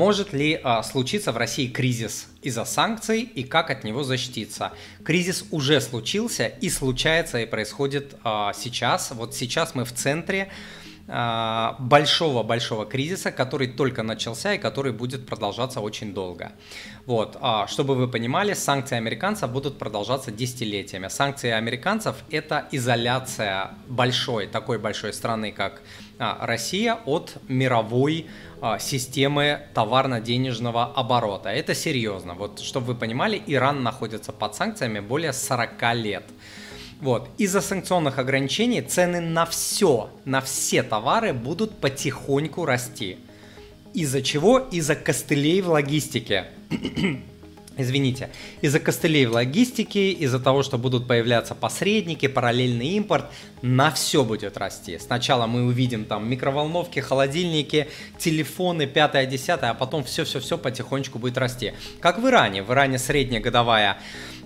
может ли а, случиться в России кризис из-за санкций и как от него защититься? Кризис уже случился и случается и происходит а, сейчас. Вот сейчас мы в центре большого-большого кризиса, который только начался и который будет продолжаться очень долго. Вот, чтобы вы понимали, санкции американцев будут продолжаться десятилетиями. Санкции американцев – это изоляция большой, такой большой страны, как Россия, от мировой а, системы товарно-денежного оборота. Это серьезно. Вот, чтобы вы понимали, Иран находится под санкциями более 40 лет. Вот. Из-за санкционных ограничений цены на все, на все товары будут потихоньку расти. Из-за чего? Из-за костылей в логистике извините, из-за костылей в логистике, из-за того, что будут появляться посредники, параллельный импорт, на все будет расти. Сначала мы увидим там микроволновки, холодильники, телефоны, пятое, десятое, а потом все-все-все потихонечку будет расти. Как в Иране. В Иране средняя годовая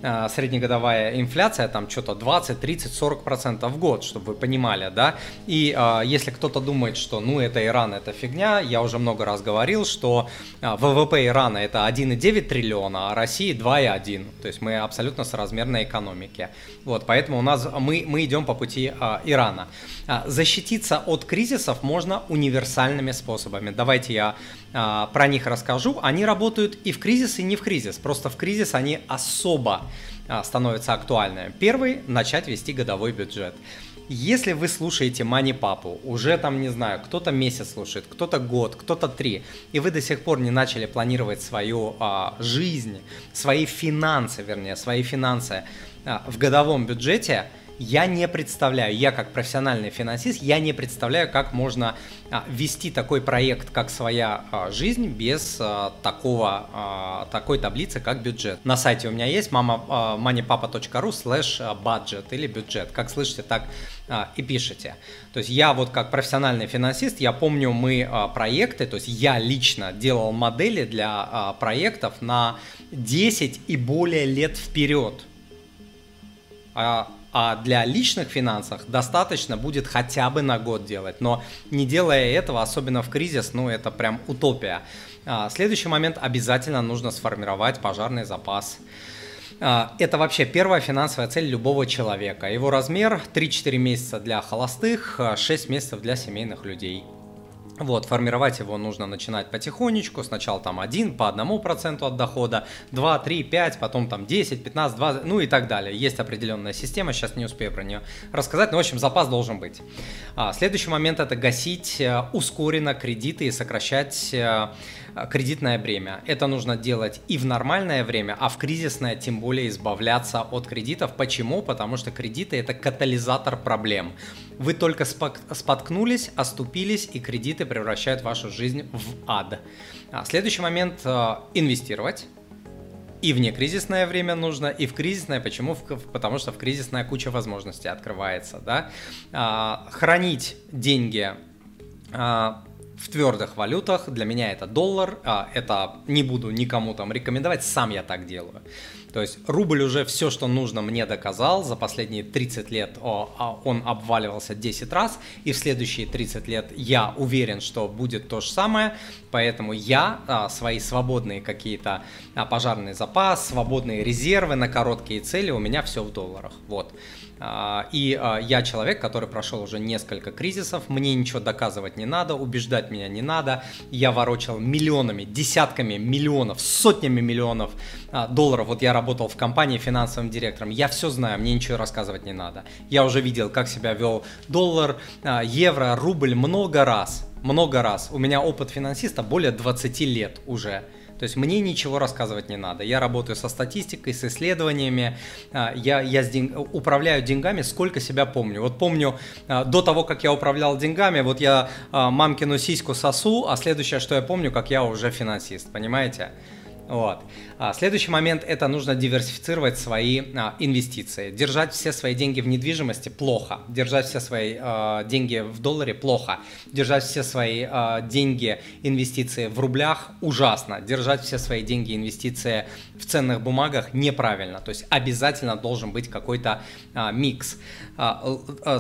Э, среднегодовая инфляция там что-то 20, 30, 40 процентов в год, чтобы вы понимали, да. И э, если кто-то думает, что ну это Иран, это фигня, я уже много раз говорил, что э, ВВП Ирана это 1,9 триллиона, а России 2,1. То есть мы абсолютно соразмерной экономики. Вот, поэтому у нас мы, мы идем по пути Ирана. Защититься от кризисов можно универсальными способами. Давайте я про них расскажу. Они работают и в кризис, и не в кризис. Просто в кризис они особо а, становятся актуальными. Первый – начать вести годовой бюджет. Если вы слушаете Мани Папу, уже там, не знаю, кто-то месяц слушает, кто-то год, кто-то три, и вы до сих пор не начали планировать свою а, жизнь, свои финансы, вернее, свои финансы а, в годовом бюджете – я не представляю, я как профессиональный финансист, я не представляю, как можно а, вести такой проект, как своя а, жизнь, без а, такого, такой таблицы, как бюджет. На сайте у меня есть mama, moneypapa.ru slash budget или бюджет. Как слышите, так и пишите. То есть я вот как профессиональный финансист, я помню мы проекты, то есть я лично делал модели для проектов на 10 и более лет вперед. А, а для личных финансов достаточно будет хотя бы на год делать. Но не делая этого, особенно в кризис, ну это прям утопия. А, следующий момент обязательно нужно сформировать пожарный запас. А, это вообще первая финансовая цель любого человека. Его размер 3-4 месяца для холостых, 6 месяцев для семейных людей. Вот, формировать его нужно начинать потихонечку, сначала там 1 по 1% от дохода, 2, 3, 5, потом там 10, 15, 20, ну и так далее. Есть определенная система, сейчас не успею про нее рассказать, но в общем запас должен быть. А, следующий момент это гасить э, ускоренно кредиты и сокращать э, кредитное бремя. Это нужно делать и в нормальное время, а в кризисное тем более избавляться от кредитов. Почему? Потому что кредиты это катализатор проблем. Вы только споткнулись, оступились, и кредиты превращают вашу жизнь в ад. А следующий момент э, инвестировать. И в некризисное время нужно, и в кризисное. Почему? Потому что в кризисная куча возможностей открывается. Да? А, хранить деньги а, в твердых валютах. Для меня это доллар. А, это не буду никому там рекомендовать, сам я так делаю. То есть рубль уже все, что нужно, мне доказал. За последние 30 лет а, он обваливался 10 раз. И в следующие 30 лет я уверен, что будет то же самое. Поэтому я а, свои свободные какие-то пожарный запас, свободные резервы на короткие цели, у меня все в долларах. Вот. А, и а, я человек, который прошел уже несколько кризисов, мне ничего доказывать не надо, убеждать меня не надо. Я ворочал миллионами, десятками миллионов, сотнями миллионов а, долларов. Вот я работал в компании финансовым директором, я все знаю, мне ничего рассказывать не надо. Я уже видел, как себя вел доллар, евро, рубль много раз, много раз. У меня опыт финансиста более 20 лет уже. То есть мне ничего рассказывать не надо. Я работаю со статистикой, с исследованиями, а, я, я с день... управляю деньгами, сколько себя помню. Вот помню, а, до того, как я управлял деньгами, вот я а, мамкину сиську сосу, а следующее, что я помню, как я уже финансист, понимаете? Вот. А, следующий момент – это нужно диверсифицировать свои а, инвестиции. Держать все свои деньги в недвижимости – плохо. Держать все свои а, деньги в долларе – плохо. Держать все свои деньги, инвестиции в рублях – ужасно. Держать все свои деньги, инвестиции в ценных бумагах – неправильно. То есть обязательно должен быть какой-то микс.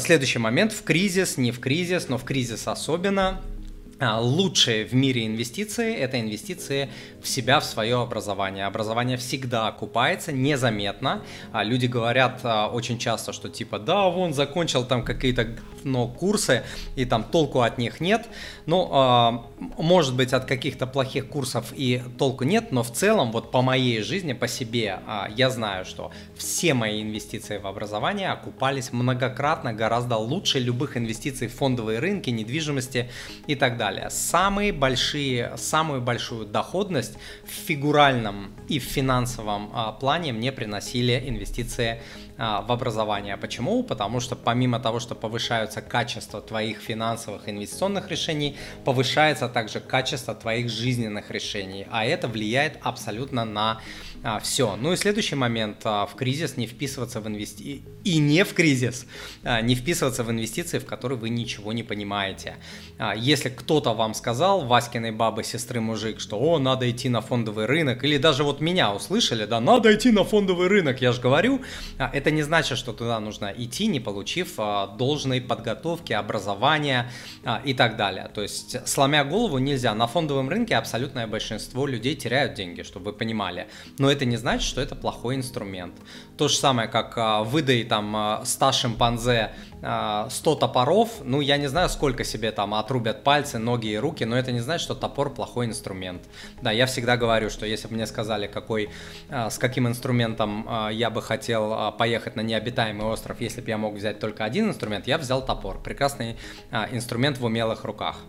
Следующий момент – в кризис, не в кризис, но в кризис особенно – лучшие в мире инвестиции – это инвестиции в себя, в свое образование. Образование всегда окупается незаметно. А, люди говорят а, очень часто, что типа, да, вон закончил там какие-то но курсы, и там толку от них нет. Ну, может быть, от каких-то плохих курсов и толку нет, но в целом, вот по моей жизни, по себе, я знаю, что все мои инвестиции в образование окупались многократно, гораздо лучше любых инвестиций в фондовые рынки, недвижимости и так далее далее. Самые большие, самую большую доходность в фигуральном и в финансовом а, плане мне приносили инвестиции а, в образование. Почему? Потому что помимо того, что повышаются качество твоих финансовых инвестиционных решений, повышается также качество твоих жизненных решений, а это влияет абсолютно на а, все. Ну и следующий момент. А, в кризис не вписываться в инвестиции. И не в кризис. А, не вписываться в инвестиции, в которые вы ничего не понимаете. А, если кто-то вам сказал, Васькиной бабы, сестры, мужик, что о, надо идти на фондовый рынок, или даже вот меня услышали, да, надо идти на фондовый рынок, я же говорю, а, это не значит, что туда нужно идти, не получив а, должной подготовки, образования а, и так далее. То есть, сломя голову нельзя. На фондовом рынке абсолютное большинство людей теряют деньги, чтобы вы понимали. Но это не значит, что это плохой инструмент. То же самое, как а, выдай там 100 шимпанзе 100 топоров, ну я не знаю, сколько себе там отрубят пальцы, ноги и руки, но это не значит, что топор плохой инструмент. Да, я всегда говорю, что если бы мне сказали, какой, с каким инструментом я бы хотел поехать на необитаемый остров, если бы я мог взять только один инструмент, я взял топор. Прекрасный инструмент в умелых руках.